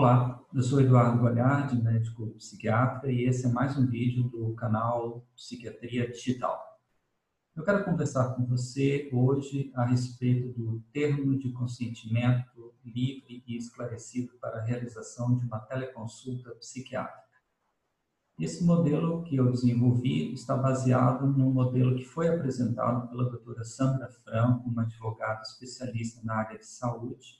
Olá, eu sou Eduardo Gualhardi, médico psiquiatra, e esse é mais um vídeo do canal Psiquiatria Digital. Eu quero conversar com você hoje a respeito do termo de consentimento livre e esclarecido para a realização de uma teleconsulta psiquiátrica. Esse modelo que eu desenvolvi está baseado no modelo que foi apresentado pela doutora Sandra Franco, uma advogada especialista na área de saúde,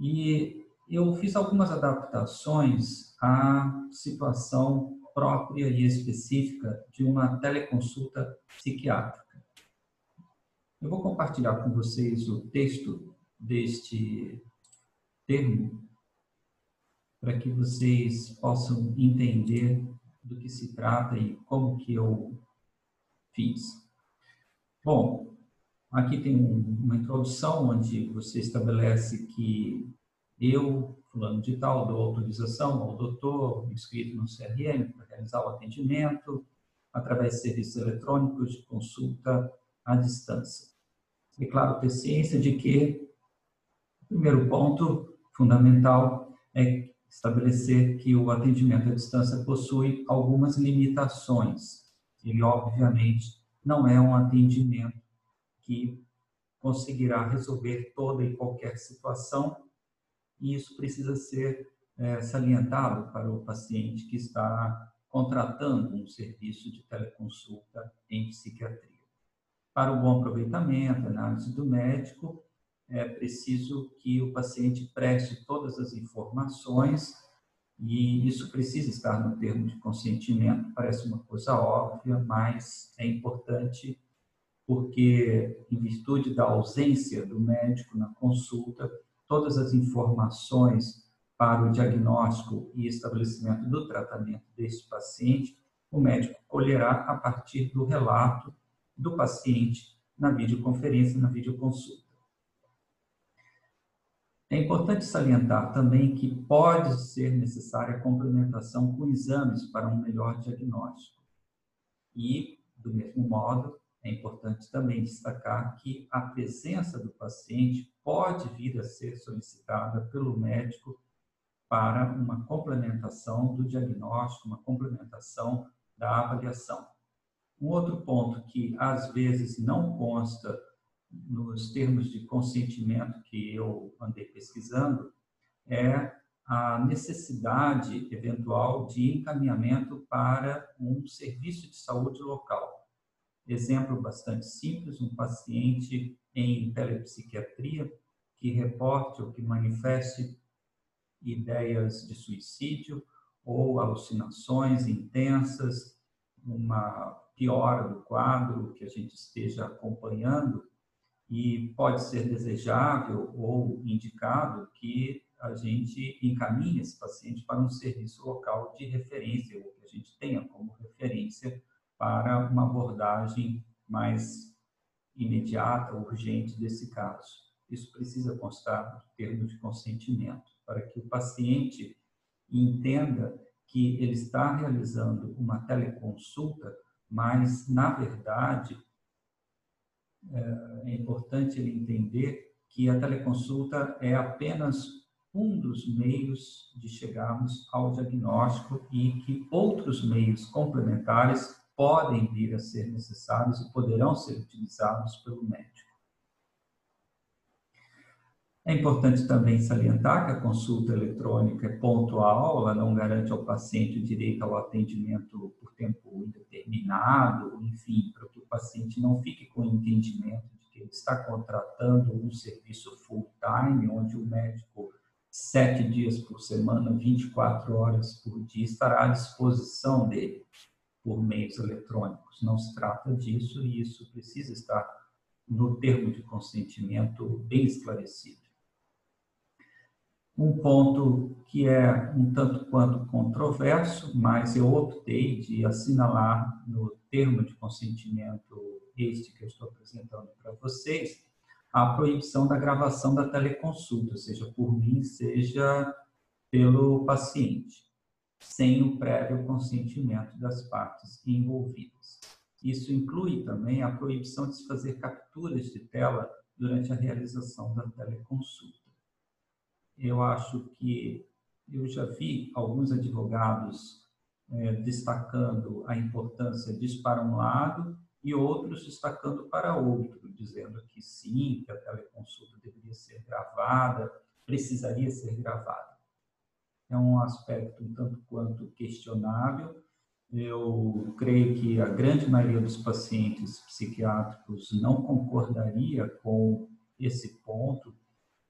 e eu fiz algumas adaptações à situação própria e específica de uma teleconsulta psiquiátrica. Eu vou compartilhar com vocês o texto deste termo para que vocês possam entender do que se trata e como que eu fiz. Bom, aqui tem uma introdução onde você estabelece que eu, fulano de tal, dou autorização ao doutor inscrito no CRM para realizar o atendimento através de serviços eletrônicos de consulta à distância. É claro ter ciência de que o primeiro ponto fundamental é estabelecer que o atendimento à distância possui algumas limitações. Ele, obviamente, não é um atendimento que conseguirá resolver toda e qualquer situação e isso precisa ser é, salientado para o paciente que está contratando um serviço de teleconsulta em psiquiatria. Para o bom aproveitamento, análise do médico, é preciso que o paciente preste todas as informações e isso precisa estar no termo de consentimento. Parece uma coisa óbvia, mas é importante porque, em virtude da ausência do médico na consulta, todas as informações para o diagnóstico e estabelecimento do tratamento desse paciente, o médico colherá a partir do relato do paciente na videoconferência, na videoconsulta. É importante salientar também que pode ser necessária a complementação com exames para um melhor diagnóstico. E, do mesmo modo, é importante também destacar que a presença do paciente pode vir a ser solicitada pelo médico para uma complementação do diagnóstico, uma complementação da avaliação. Um outro ponto que às vezes não consta nos termos de consentimento que eu andei pesquisando é a necessidade eventual de encaminhamento para um serviço de saúde local. Exemplo bastante simples, um paciente em telepsiquiatria que reporte ou que manifeste ideias de suicídio ou alucinações intensas, uma piora do quadro que a gente esteja acompanhando e pode ser desejável ou indicado que a gente encaminhe esse paciente para um serviço local de referência, ou que a gente tenha como referência para uma abordagem mais imediata, urgente desse caso. Isso precisa constar no termo de consentimento, para que o paciente entenda que ele está realizando uma teleconsulta, mas, na verdade, é importante ele entender que a teleconsulta é apenas um dos meios de chegarmos ao diagnóstico e que outros meios complementares podem vir a ser necessários e poderão ser utilizados pelo médico. É importante também salientar que a consulta eletrônica é pontual, ela não garante ao paciente o direito ao atendimento por tempo indeterminado, enfim, para que o paciente não fique com o entendimento de que ele está contratando um serviço full-time, onde o médico, sete dias por semana, 24 horas por dia, estará à disposição dele por meios eletrônicos. Não se trata disso e isso precisa estar no termo de consentimento bem esclarecido. Um ponto que é um tanto quanto controverso, mas eu optei de assinalar no termo de consentimento este que eu estou apresentando para vocês, a proibição da gravação da teleconsulta, seja por mim, seja pelo paciente sem o prévio consentimento das partes envolvidas. Isso inclui também a proibição de se fazer capturas de tela durante a realização da teleconsulta. eu acho que eu já vi alguns advogados é, destacando a importância disso para um lado e outros destacando para outro, dizendo que sim, que a teleconsulta deveria ser gravada, precisaria ser gravada. É um aspecto um tanto quanto questionável. Eu creio que a grande maioria dos pacientes psiquiátricos não concordaria com esse ponto,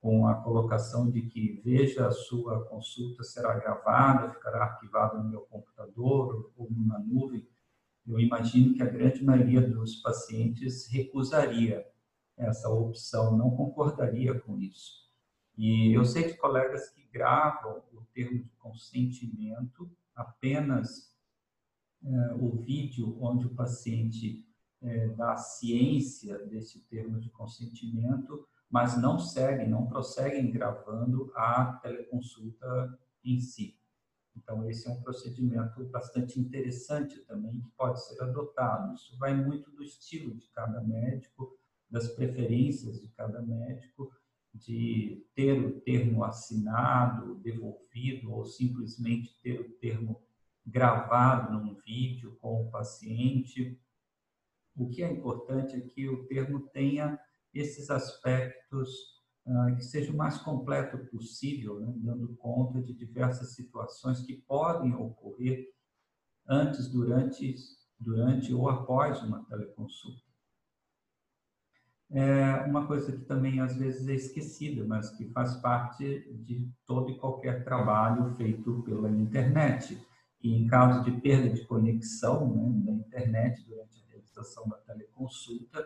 com a colocação de que veja a sua consulta será gravada, ficará arquivada no meu computador ou numa nuvem, eu imagino que a grande maioria dos pacientes recusaria essa opção, não concordaria com isso. E eu sei de colegas que gravam o termo de consentimento apenas é, o vídeo onde o paciente é, dá ciência desse termo de consentimento mas não seguem, não prosseguem gravando a teleconsulta em si. Então, esse é um procedimento bastante interessante também, que pode ser adotado. Isso vai muito do estilo de cada médico, das preferências de cada médico, de ter o termo assinado, devolvido, ou simplesmente ter o termo gravado num vídeo com o paciente. O que é importante é que o termo tenha esses aspectos uh, que seja o mais completo possível, né, dando conta de diversas situações que podem ocorrer antes, durante, durante ou após uma teleconsulta. É uma coisa que também às vezes é esquecida, mas que faz parte de todo e qualquer trabalho feito pela internet. E em caso de perda de conexão né, da internet durante a realização da teleconsulta,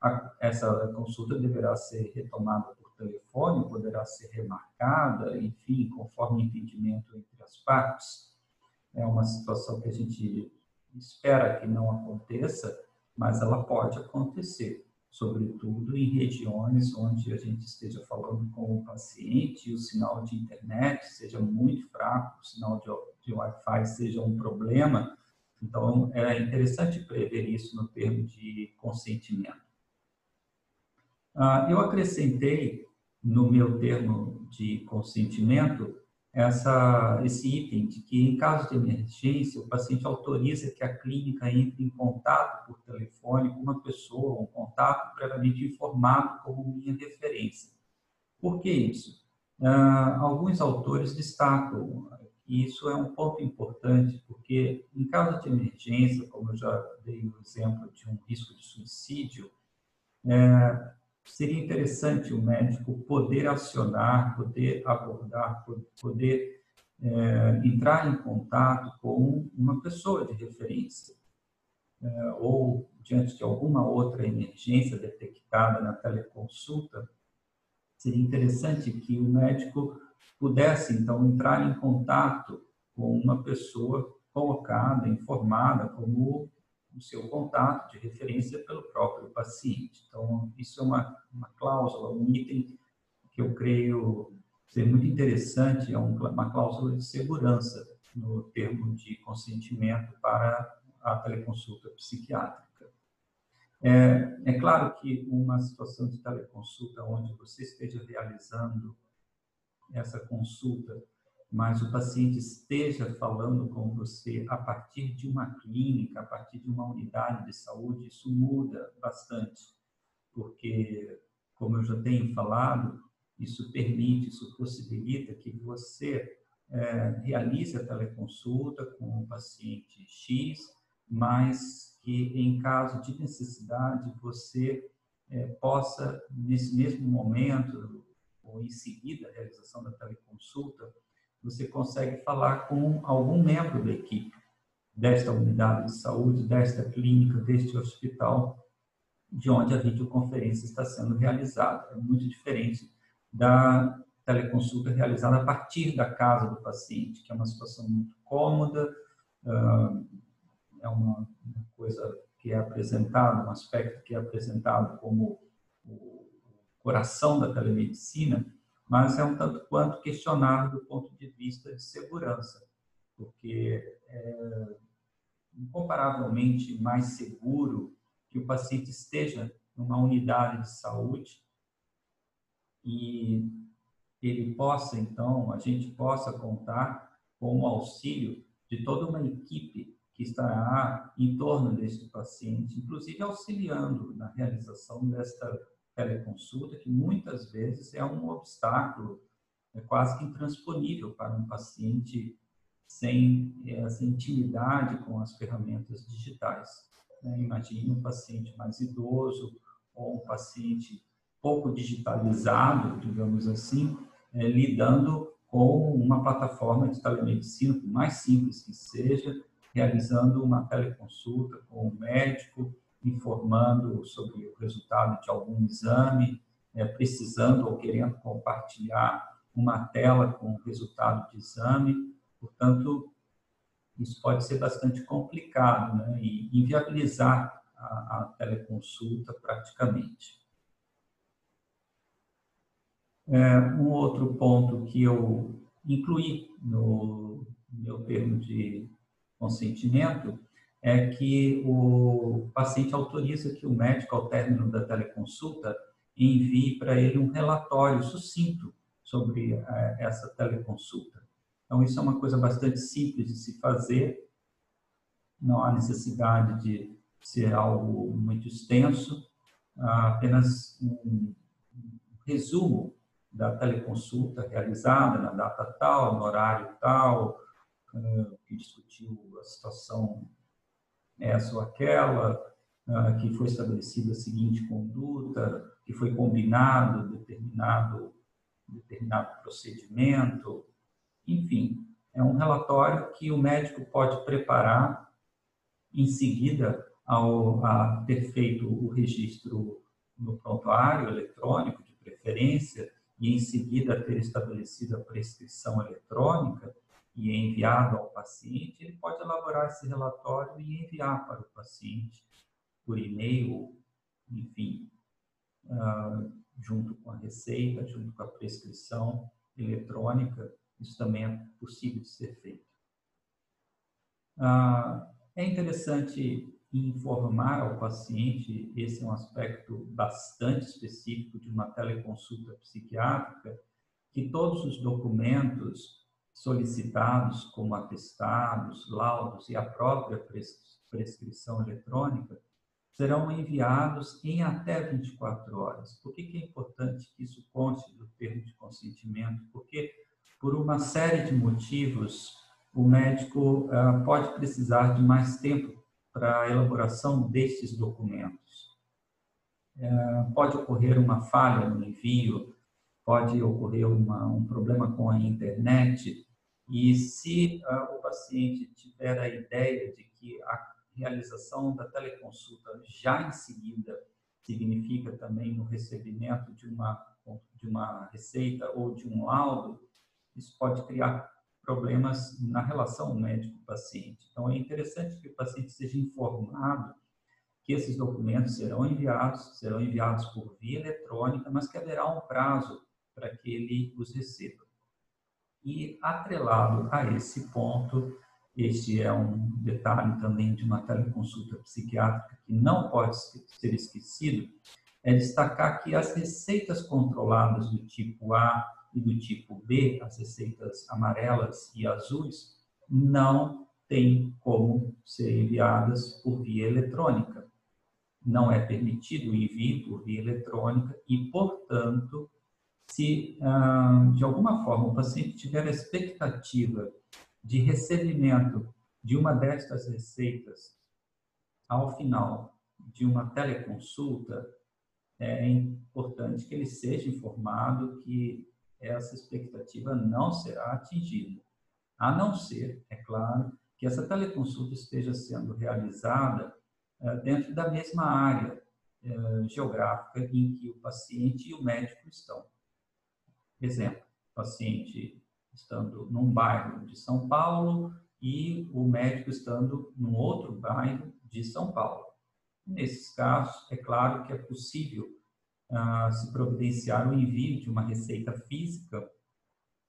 a, essa consulta deverá ser retomada por telefone, poderá ser remarcada, enfim, conforme entendimento entre as partes. É uma situação que a gente espera que não aconteça, mas ela pode acontecer, sobretudo em regiões onde a gente esteja falando com o paciente o sinal de internet seja muito fraco, o sinal de, de Wi-Fi seja um problema. Então, é interessante prever isso no termo de consentimento. Ah, eu acrescentei no meu termo de consentimento essa, esse item de que, em caso de emergência, o paciente autoriza que a clínica entre em contato por telefone com uma pessoa, um contato previamente informado como minha referência. Por que isso? Ah, alguns autores destacam que isso é um ponto importante, porque, em caso de emergência, como eu já dei o exemplo de um risco de suicídio, é, seria interessante o médico poder acionar, poder abordar, poder é, entrar em contato com uma pessoa de referência, é, ou diante de alguma outra emergência detectada na teleconsulta, seria interessante que o médico pudesse, então, entrar em contato com uma pessoa colocada, informada como o seu contato de referência pelo próprio paciente. Então, isso é uma, uma cláusula, um item que eu creio ser muito interessante, é uma cláusula de segurança no termo de consentimento para a teleconsulta psiquiátrica. É, é claro que uma situação de teleconsulta onde você esteja realizando essa consulta mas o paciente esteja falando com você a partir de uma clínica, a partir de uma unidade de saúde, isso muda bastante, porque, como eu já tenho falado, isso permite, isso possibilita que você é, realize a teleconsulta com o paciente X, mas que, em caso de necessidade, você é, possa, nesse mesmo momento, ou em seguida a realização da teleconsulta, você consegue falar com algum membro da equipe desta unidade de saúde, desta clínica, deste hospital, de onde a videoconferência está sendo realizada. É muito diferente da teleconsulta realizada a partir da casa do paciente, que é uma situação muito cômoda, é uma coisa que é apresentada, um aspecto que é apresentado como o coração da telemedicina, mas é um tanto quanto questionável do ponto de vista de segurança, porque é incomparavelmente mais seguro que o paciente esteja numa unidade de saúde e ele possa, então, a gente possa contar com o auxílio de toda uma equipe que estará em torno deste paciente, inclusive auxiliando na realização desta teleconsulta, que muitas vezes é um obstáculo, é quase que intransponível para um paciente sem essa intimidade com as ferramentas digitais. Né? Imagine um paciente mais idoso ou um paciente pouco digitalizado, digamos assim, é, lidando com uma plataforma de telemedicina, por mais simples que seja, realizando uma teleconsulta com o médico, informando sobre o resultado de algum exame, é, precisando ou querendo compartilhar uma tela com o resultado de exame. Portanto, isso pode ser bastante complicado né? e inviabilizar a, a teleconsulta praticamente. É, um outro ponto que eu incluí no meu termo de consentimento é que o paciente autoriza que o médico, ao término da teleconsulta, envie para ele um relatório sucinto sobre é, essa teleconsulta. Então, isso é uma coisa bastante simples de se fazer, não há necessidade de ser algo muito extenso, apenas um resumo da teleconsulta realizada na data tal, no horário tal, eh, que discutiu a situação essa ou aquela, eh, que foi estabelecida a seguinte conduta, que foi combinado determinado, determinado procedimento, enfim, é um relatório que o médico pode preparar em seguida ao a ter feito o registro no prontuário eletrônico de preferência e em seguida ter estabelecido a prescrição eletrônica e enviado ao paciente, ele pode elaborar esse relatório e enviar para o paciente por e-mail, enfim, uh, junto com a receita, junto com a prescrição eletrônica, isso também é possível de ser feito. Uh, é interessante informar ao paciente, esse é um aspecto bastante específico de uma teleconsulta psiquiátrica, que todos os documentos solicitados, como atestados, laudos e a própria prescrição eletrônica, serão enviados em até 24 horas. Por que, é importante que isso conste do termo de consentimento? Porque, por uma série de motivos, o médico uh, pode precisar de mais tempo para a elaboração destes documentos. É, pode ocorrer uma falha no envio, pode ocorrer uma, um problema com a internet, e se uh, o paciente tiver a ideia de que a realização da teleconsulta já em seguida significa também no recebimento de uma, de uma receita ou de um laudo, isso pode criar problemas na relação médico-paciente. Então, é interessante que o paciente seja informado que esses documentos serão enviados, serão enviados por via eletrônica, mas que haverá um prazo para que ele os receba. E, atrelado a esse ponto, este é um detalhe também de uma teleconsulta psiquiátrica que não pode ser esquecido, é destacar que as receitas controladas do tipo A e do tipo B, as receitas amarelas e azuis, não têm como ser enviadas por via eletrônica. Não é permitido o envio por via eletrônica e, portanto, se ah, de alguma forma o paciente tiver a expectativa de recebimento de uma destas receitas ao final de uma teleconsulta, é importante que ele seja informado que essa expectativa não será atingida, a não ser, é claro, que essa teleconsulta esteja sendo realizada eh, dentro da mesma área eh, geográfica em que o paciente e o médico estão. Exemplo, paciente estando num bairro de São Paulo e o médico estando num outro bairro de São Paulo. Nesses casos, é claro que é possível se providenciar o envio de uma receita física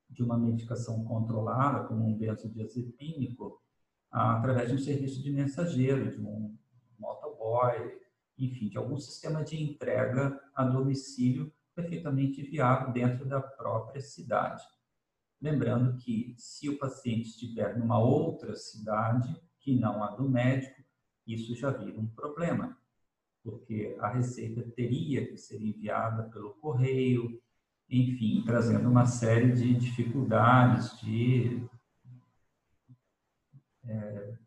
de uma medicação controlada, como um benzodiazepínico, através de um serviço de mensageiro, de um motoboy, enfim, de algum sistema de entrega a domicílio perfeitamente viável dentro da própria cidade. Lembrando que se o paciente estiver numa outra cidade que não a do médico, isso já vira um problema, porque a receita teria que ser enviada pelo correio, enfim, trazendo uma série de dificuldades, de é,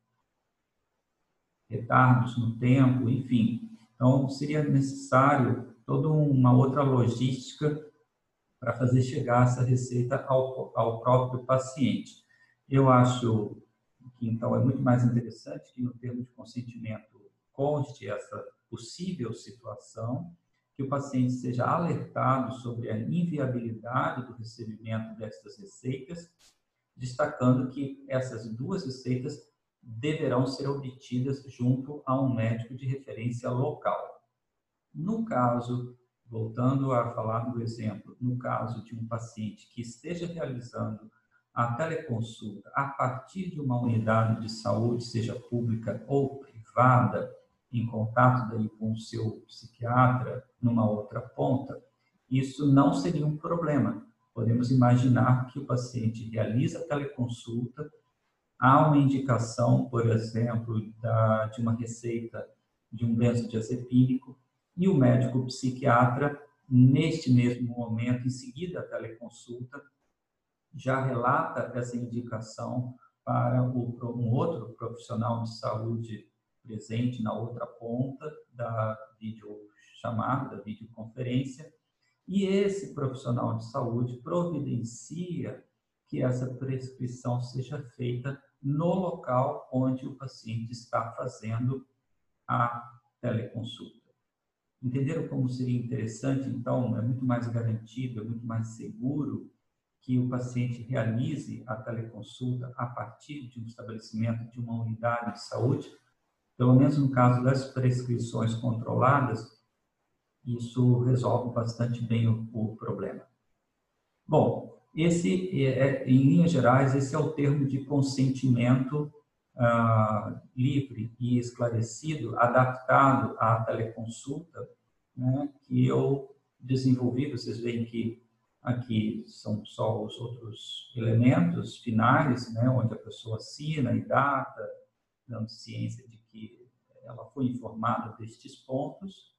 retardos no tempo, enfim. Então, seria necessário toda uma outra logística para fazer chegar essa receita ao, ao próprio paciente. Eu acho que, então, é muito mais interessante que, no termo de consentimento, conste essa possível situação, que o paciente seja alertado sobre a inviabilidade do recebimento destas receitas, destacando que essas duas receitas deverão ser obtidas junto a um médico de referência local. No caso voltando a falar do exemplo, no caso de um paciente que esteja realizando a teleconsulta a partir de uma unidade de saúde, seja pública ou privada, em contato daí com o seu psiquiatra numa outra ponta, isso não seria um problema. Podemos imaginar que o paciente realiza a teleconsulta, há uma indicação, por exemplo, da, de uma receita de um benzodiazepínico, e o médico psiquiatra, neste mesmo momento, em seguida a teleconsulta, já relata essa indicação para um outro profissional de saúde presente na outra ponta da videochamada, da videoconferência, e esse profissional de saúde providencia que essa prescrição seja feita no local onde o paciente está fazendo a teleconsulta. Entenderam como seria interessante, então, é muito mais garantido, é muito mais seguro que o paciente realize a teleconsulta a partir de um estabelecimento de uma unidade de saúde? Pelo menos no caso das prescrições controladas, isso resolve bastante bem o, o problema. Bom, esse, é, é, em linhas gerais, esse é o termo de consentimento ah, livre e esclarecido, adaptado à teleconsulta, né, que eu desenvolvi. Vocês veem que aqui são só os outros elementos finais, né, onde a pessoa assina e data, dando ciência de que ela foi informada destes pontos.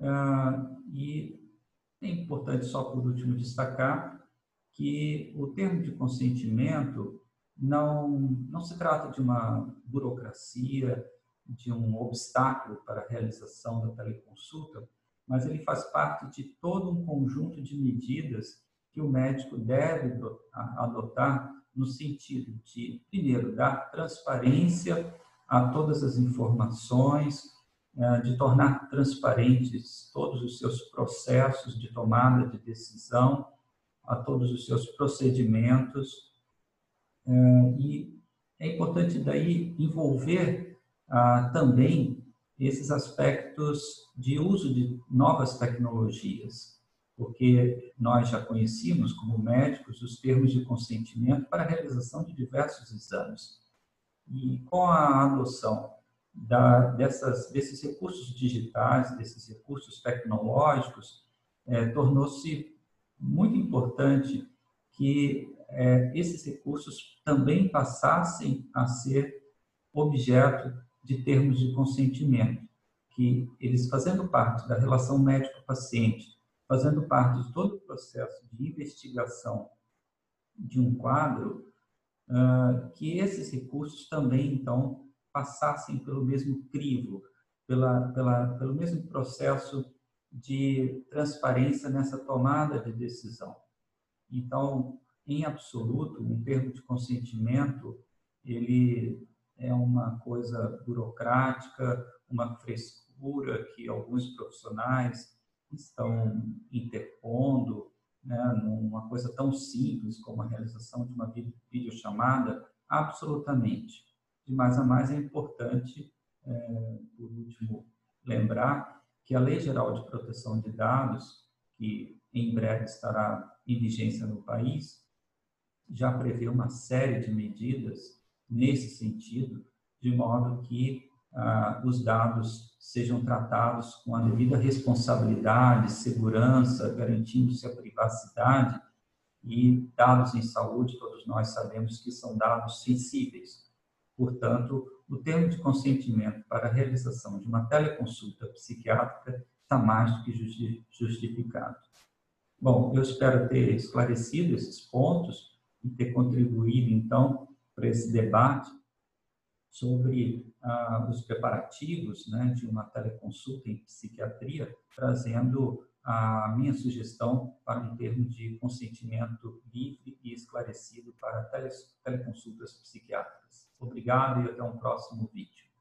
Ah, e é importante só por último destacar que o termo de consentimento não, não se trata de uma burocracia, de um obstáculo para a realização da teleconsulta, mas ele faz parte de todo um conjunto de medidas que o médico deve adotar no sentido de, primeiro, dar transparência a todas as informações, eh, de tornar transparentes todos os seus processos de tomada de decisão, a todos os seus procedimentos, e é importante daí envolver ah, também esses aspectos de uso de novas tecnologias, porque nós já conhecíamos como médicos os termos de consentimento para a realização de diversos exames. E com a adoção da, dessas, desses recursos digitais, desses recursos tecnológicos, é, tornou-se muito importante que é, esses recursos também passassem a ser objeto de termos de consentimento, que eles fazendo parte da relação médico-paciente, fazendo parte de todo o processo de investigação de um quadro, uh, que esses recursos também, então, passassem pelo mesmo crivo, pela, pela, pelo mesmo processo de transparência nessa tomada de decisão. Então, em absoluto, um termo de consentimento, ele é uma coisa burocrática, uma frescura que alguns profissionais estão interpondo, né, numa coisa tão simples como a realização de uma videochamada, absolutamente. De mais a mais é importante, é, por último, lembrar que a Lei Geral de Proteção de Dados, que em breve estará em vigência no país, já prevê uma série de medidas nesse sentido, de modo que ah, os dados sejam tratados com a devida responsabilidade, segurança, garantindo-se a privacidade e dados em saúde, todos nós sabemos que são dados sensíveis. Portanto, o termo de consentimento para a realização de uma teleconsulta psiquiátrica está mais do que justificado. Bom, eu espero ter esclarecido esses pontos e ter contribuído, então, para esse debate sobre ah, os preparativos né, de uma teleconsulta em psiquiatria, trazendo a minha sugestão para um termo de consentimento livre e esclarecido para teleconsultas psiquiátricas. Obrigado e até um próximo vídeo.